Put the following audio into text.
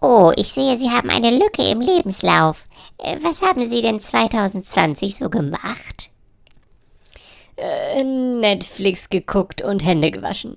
Oh, ich sehe, Sie haben eine Lücke im Lebenslauf. Äh, was haben Sie denn 2020 so gemacht? Äh, Netflix geguckt und Hände gewaschen.